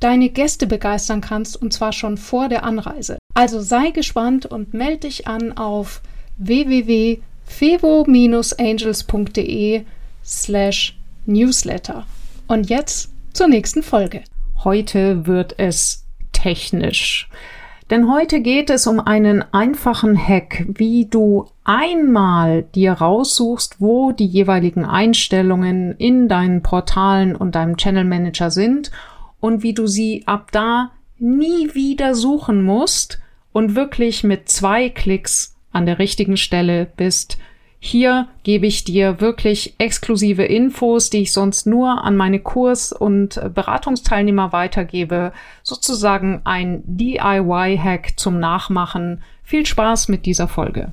deine Gäste begeistern kannst, und zwar schon vor der Anreise. Also sei gespannt und melde dich an auf www.fevo-angels.de slash newsletter. Und jetzt zur nächsten Folge. Heute wird es technisch. Denn heute geht es um einen einfachen Hack, wie du einmal dir raussuchst, wo die jeweiligen Einstellungen in deinen Portalen und deinem Channel Manager sind und wie du sie ab da nie wieder suchen musst und wirklich mit zwei Klicks an der richtigen Stelle bist, hier gebe ich dir wirklich exklusive Infos, die ich sonst nur an meine Kurs- und Beratungsteilnehmer weitergebe. Sozusagen ein DIY-Hack zum Nachmachen. Viel Spaß mit dieser Folge.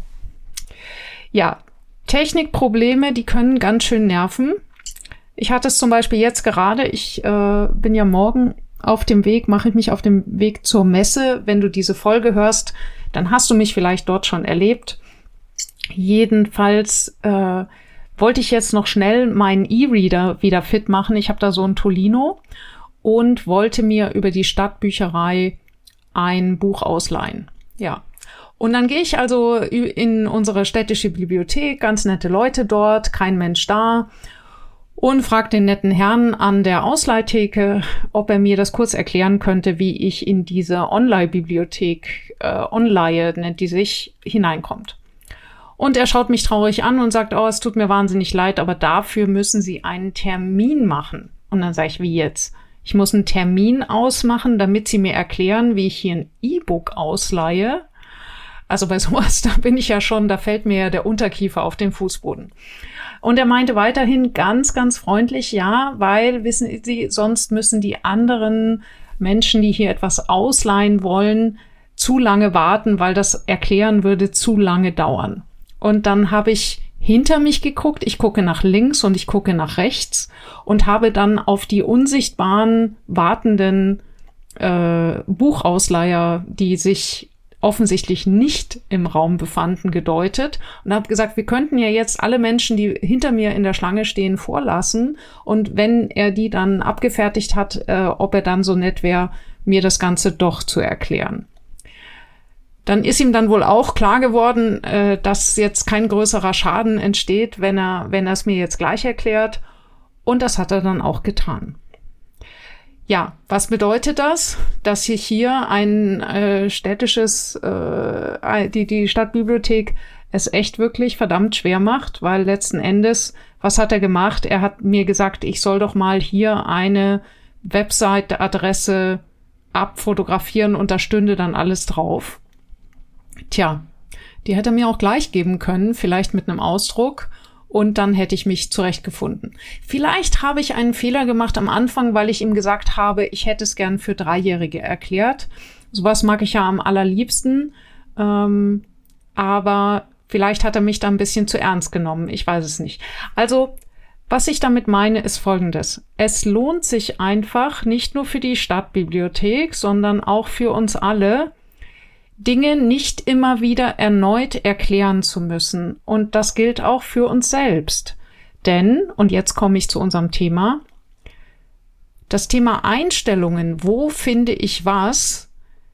Ja, Technikprobleme, die können ganz schön nerven. Ich hatte es zum Beispiel jetzt gerade. Ich äh, bin ja morgen auf dem Weg, mache ich mich auf dem Weg zur Messe. Wenn du diese Folge hörst, dann hast du mich vielleicht dort schon erlebt. Jedenfalls äh, wollte ich jetzt noch schnell meinen E-Reader wieder fit machen. Ich habe da so ein Tolino und wollte mir über die Stadtbücherei ein Buch ausleihen. Ja. Und dann gehe ich also in unsere städtische Bibliothek, ganz nette Leute dort, kein Mensch da und frage den netten Herrn an der Ausleihtheke, ob er mir das kurz erklären könnte, wie ich in diese Online-Bibliothek, äh, Online nennt die sich, hineinkommt. Und er schaut mich traurig an und sagt, oh, es tut mir wahnsinnig leid, aber dafür müssen Sie einen Termin machen. Und dann sage ich, wie jetzt? Ich muss einen Termin ausmachen, damit Sie mir erklären, wie ich hier ein E-Book ausleihe. Also bei sowas, da bin ich ja schon, da fällt mir ja der Unterkiefer auf den Fußboden. Und er meinte weiterhin ganz, ganz freundlich, ja, weil, wissen Sie, sonst müssen die anderen Menschen, die hier etwas ausleihen wollen, zu lange warten, weil das erklären würde zu lange dauern. Und dann habe ich hinter mich geguckt, ich gucke nach links und ich gucke nach rechts und habe dann auf die unsichtbaren wartenden äh, Buchausleiher, die sich offensichtlich nicht im Raum befanden, gedeutet und habe gesagt, wir könnten ja jetzt alle Menschen, die hinter mir in der Schlange stehen, vorlassen und wenn er die dann abgefertigt hat, äh, ob er dann so nett wäre, mir das Ganze doch zu erklären. Dann ist ihm dann wohl auch klar geworden, äh, dass jetzt kein größerer Schaden entsteht, wenn er, wenn er es mir jetzt gleich erklärt. Und das hat er dann auch getan. Ja, was bedeutet das? Dass sich hier ein äh, städtisches, äh, die, die Stadtbibliothek es echt wirklich verdammt schwer macht, weil letzten Endes, was hat er gemacht? Er hat mir gesagt, ich soll doch mal hier eine Website-Adresse abfotografieren und da stünde dann alles drauf. Tja, die hätte er mir auch gleich geben können, vielleicht mit einem Ausdruck. Und dann hätte ich mich zurechtgefunden. Vielleicht habe ich einen Fehler gemacht am Anfang, weil ich ihm gesagt habe, ich hätte es gern für Dreijährige erklärt. Sowas mag ich ja am allerliebsten. Ähm, aber vielleicht hat er mich da ein bisschen zu ernst genommen. Ich weiß es nicht. Also, was ich damit meine, ist Folgendes. Es lohnt sich einfach, nicht nur für die Stadtbibliothek, sondern auch für uns alle, Dinge nicht immer wieder erneut erklären zu müssen. Und das gilt auch für uns selbst. Denn, und jetzt komme ich zu unserem Thema, das Thema Einstellungen, wo finde ich was?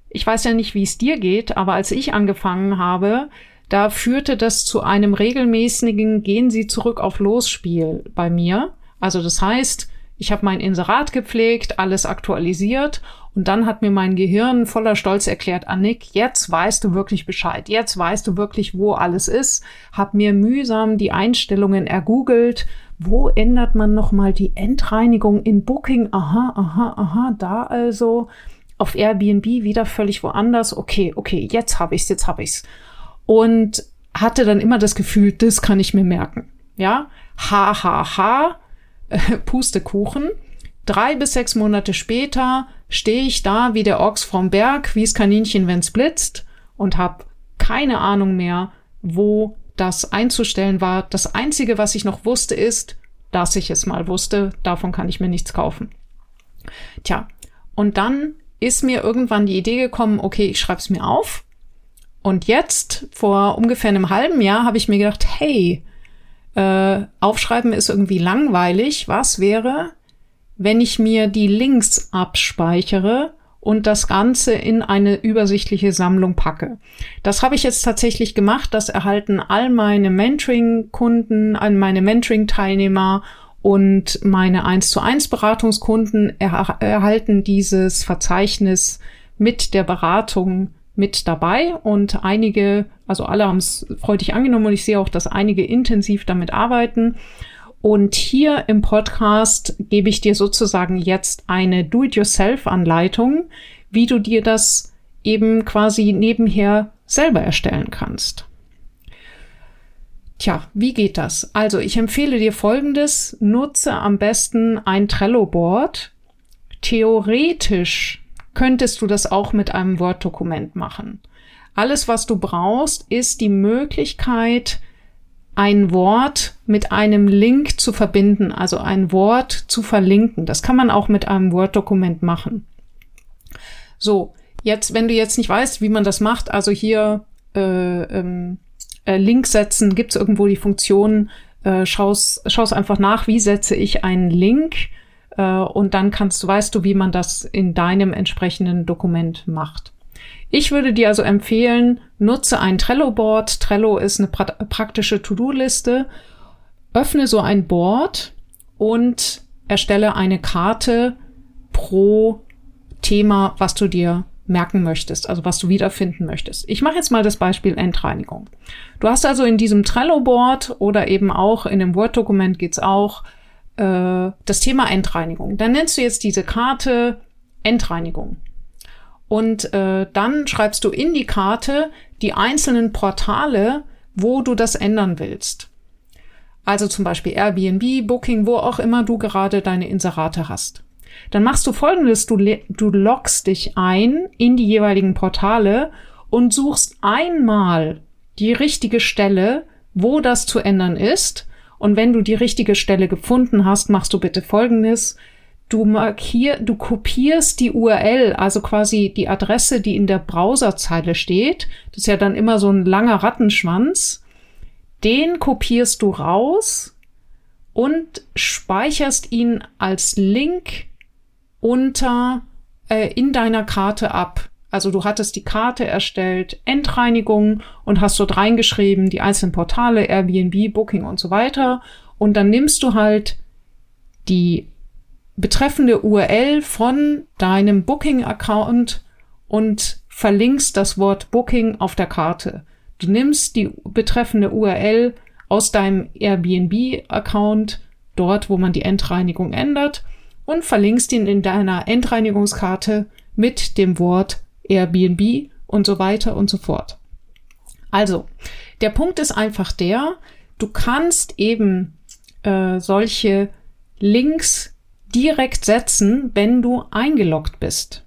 Ich weiß ja nicht, wie es dir geht, aber als ich angefangen habe, da führte das zu einem regelmäßigen Gehen Sie zurück auf Losspiel bei mir. Also das heißt, ich habe mein Inserat gepflegt, alles aktualisiert und dann hat mir mein Gehirn voller Stolz erklärt, Annick, jetzt weißt du wirklich Bescheid. Jetzt weißt du wirklich, wo alles ist. Hab mir mühsam die Einstellungen ergoogelt. Wo ändert man nochmal die Endreinigung in Booking? Aha, aha, aha, da also. Auf Airbnb wieder völlig woanders. Okay, okay, jetzt habe ich's, jetzt habe ich's. Und hatte dann immer das Gefühl, das kann ich mir merken. Ja, ha, ha, ha, Pustekuchen. Drei bis sechs Monate später stehe ich da wie der Ochs vom Berg, wie das Kaninchen, wenn's blitzt und habe keine Ahnung mehr, wo das einzustellen war. Das Einzige, was ich noch wusste, ist, dass ich es mal wusste. Davon kann ich mir nichts kaufen. Tja, und dann ist mir irgendwann die Idee gekommen, okay, ich schreibe es mir auf. Und jetzt, vor ungefähr einem halben Jahr, habe ich mir gedacht, hey, äh, aufschreiben ist irgendwie langweilig. Was wäre, wenn ich mir die Links abspeichere und das Ganze in eine übersichtliche Sammlung packe. Das habe ich jetzt tatsächlich gemacht. Das erhalten all meine Mentoring-Kunden, meine Mentoring-Teilnehmer und meine 1 zu 1 Beratungskunden er erhalten dieses Verzeichnis mit der Beratung mit dabei und einige, also alle haben es freudig angenommen und ich sehe auch, dass einige intensiv damit arbeiten. Und hier im Podcast gebe ich dir sozusagen jetzt eine Do-it-yourself-Anleitung, wie du dir das eben quasi nebenher selber erstellen kannst. Tja, wie geht das? Also ich empfehle dir Folgendes. Nutze am besten ein Trello-Board. Theoretisch könntest du das auch mit einem Word-Dokument machen. Alles, was du brauchst, ist die Möglichkeit, ein Wort mit einem Link zu verbinden, also ein Wort zu verlinken. Das kann man auch mit einem Word-Dokument machen. So, jetzt, wenn du jetzt nicht weißt, wie man das macht, also hier äh, ähm, äh, Link setzen, gibt es irgendwo die Funktion, äh, schaust, schaust einfach nach, wie setze ich einen Link äh, und dann kannst du, weißt du, wie man das in deinem entsprechenden Dokument macht. Ich würde dir also empfehlen, nutze ein Trello-Board. Trello ist eine pra praktische To-Do-Liste. Öffne so ein Board und erstelle eine Karte pro Thema, was du dir merken möchtest, also was du wiederfinden möchtest. Ich mache jetzt mal das Beispiel Endreinigung. Du hast also in diesem Trello-Board oder eben auch in dem Word-Dokument geht's auch äh, das Thema Endreinigung. Dann nennst du jetzt diese Karte Endreinigung. Und äh, dann schreibst du in die Karte die einzelnen Portale, wo du das ändern willst. Also zum Beispiel Airbnb, Booking, wo auch immer du gerade deine Inserate hast. Dann machst du folgendes, du, du loggst dich ein in die jeweiligen Portale und suchst einmal die richtige Stelle, wo das zu ändern ist. Und wenn du die richtige Stelle gefunden hast, machst du bitte folgendes du markier, du kopierst die URL, also quasi die Adresse, die in der Browserzeile steht. Das ist ja dann immer so ein langer Rattenschwanz. Den kopierst du raus und speicherst ihn als Link unter äh, in deiner Karte ab. Also du hattest die Karte erstellt, Endreinigung und hast dort reingeschrieben die einzelnen Portale, Airbnb, Booking und so weiter. Und dann nimmst du halt die betreffende URL von deinem Booking-Account und verlinkst das Wort Booking auf der Karte. Du nimmst die betreffende URL aus deinem Airbnb-Account, dort, wo man die Endreinigung ändert, und verlinkst ihn in deiner Endreinigungskarte mit dem Wort Airbnb und so weiter und so fort. Also, der Punkt ist einfach der, du kannst eben äh, solche Links direkt setzen, wenn du eingeloggt bist.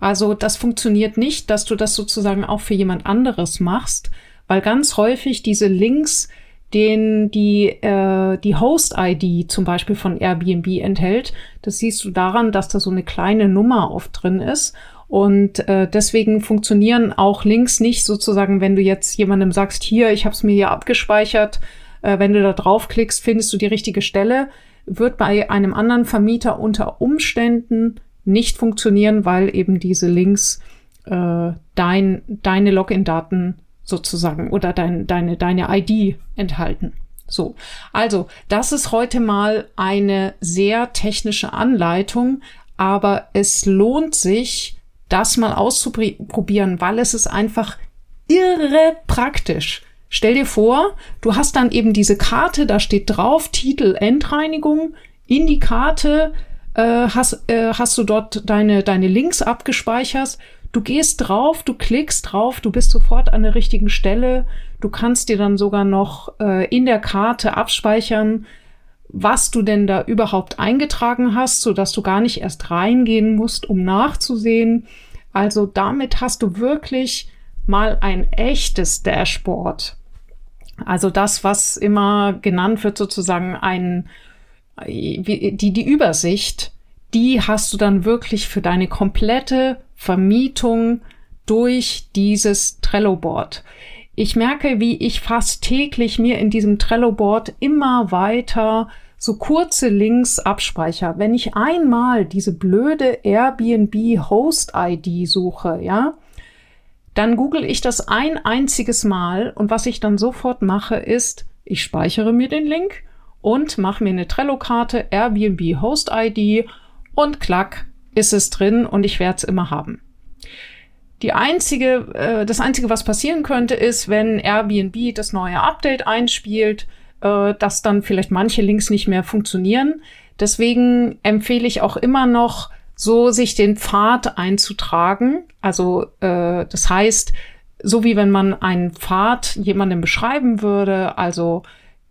Also das funktioniert nicht, dass du das sozusagen auch für jemand anderes machst, weil ganz häufig diese Links, den die, äh, die Host-ID zum Beispiel von Airbnb enthält, das siehst du daran, dass da so eine kleine Nummer oft drin ist. Und äh, deswegen funktionieren auch Links nicht sozusagen, wenn du jetzt jemandem sagst, hier, ich habe es mir hier abgespeichert, äh, wenn du da draufklickst, findest du die richtige Stelle wird bei einem anderen Vermieter unter Umständen nicht funktionieren, weil eben diese Links äh, dein, deine Login-Daten sozusagen oder dein, deine, deine ID enthalten. So, also das ist heute mal eine sehr technische Anleitung, aber es lohnt sich, das mal auszuprobieren, weil es ist einfach irre praktisch. Stell dir vor, du hast dann eben diese Karte, da steht drauf Titel Endreinigung. In die Karte äh, hast, äh, hast du dort deine, deine Links abgespeichert. Du gehst drauf, du klickst drauf, du bist sofort an der richtigen Stelle. Du kannst dir dann sogar noch äh, in der Karte abspeichern, was du denn da überhaupt eingetragen hast, so dass du gar nicht erst reingehen musst, um nachzusehen. Also damit hast du wirklich mal ein echtes Dashboard. Also das, was immer genannt wird, sozusagen ein, die, die Übersicht, die hast du dann wirklich für deine komplette Vermietung durch dieses Trello-Board. Ich merke, wie ich fast täglich mir in diesem Trello-Board immer weiter so kurze Links abspeicher. Wenn ich einmal diese blöde Airbnb Host ID suche, ja, dann google ich das ein einziges Mal und was ich dann sofort mache ist, ich speichere mir den Link und mache mir eine Trello-Karte Airbnb Host ID und klack ist es drin und ich werde es immer haben. Die einzige, äh, das einzige, was passieren könnte, ist, wenn Airbnb das neue Update einspielt, äh, dass dann vielleicht manche Links nicht mehr funktionieren. Deswegen empfehle ich auch immer noch, so sich den Pfad einzutragen. Also äh, das heißt, so wie wenn man einen Pfad jemandem beschreiben würde, also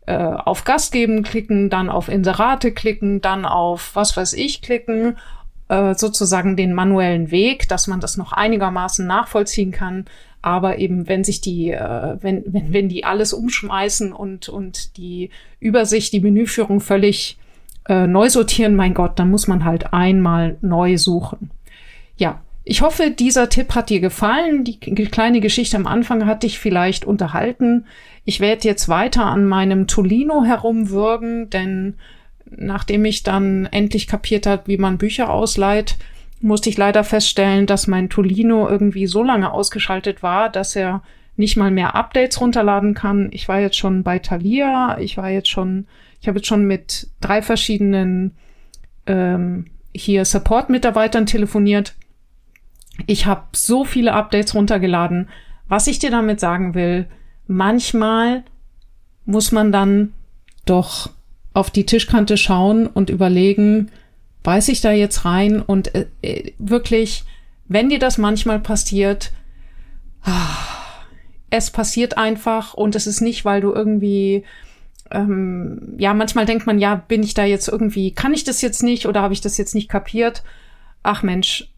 äh, auf Gast geben klicken, dann auf Inserate klicken, dann auf was weiß ich klicken, äh, sozusagen den manuellen Weg, dass man das noch einigermaßen nachvollziehen kann. Aber eben, wenn sich die, äh, wenn, wenn, wenn die alles umschmeißen und, und die Übersicht, die Menüführung völlig äh, neu sortieren, mein Gott, dann muss man halt einmal neu suchen. Ja, ich hoffe, dieser Tipp hat dir gefallen. Die kleine Geschichte am Anfang hat dich vielleicht unterhalten. Ich werde jetzt weiter an meinem Tolino herumwürgen, denn nachdem ich dann endlich kapiert hat, wie man Bücher ausleiht, musste ich leider feststellen, dass mein Tolino irgendwie so lange ausgeschaltet war, dass er nicht mal mehr Updates runterladen kann. Ich war jetzt schon bei Thalia, ich war jetzt schon, ich habe jetzt schon mit drei verschiedenen ähm, hier Support-Mitarbeitern telefoniert. Ich habe so viele Updates runtergeladen. Was ich dir damit sagen will, manchmal muss man dann doch auf die Tischkante schauen und überlegen, beiß ich da jetzt rein und äh, äh, wirklich, wenn dir das manchmal passiert, ah, es passiert einfach und es ist nicht, weil du irgendwie ähm, ja, manchmal denkt man, ja, bin ich da jetzt irgendwie, kann ich das jetzt nicht oder habe ich das jetzt nicht kapiert? Ach Mensch,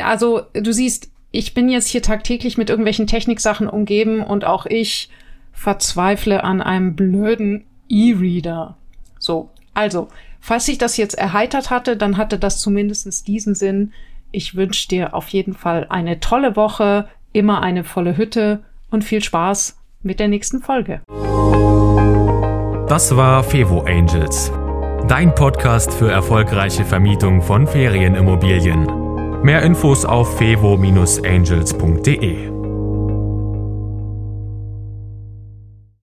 also du siehst, ich bin jetzt hier tagtäglich mit irgendwelchen Techniksachen umgeben und auch ich verzweifle an einem blöden E-Reader. So, also, Falls sich das jetzt erheitert hatte, dann hatte das zumindest diesen Sinn. Ich wünsche dir auf jeden Fall eine tolle Woche, immer eine volle Hütte und viel Spaß mit der nächsten Folge. Das war Fevo Angels, dein Podcast für erfolgreiche Vermietung von Ferienimmobilien. Mehr Infos auf fevo-angels.de.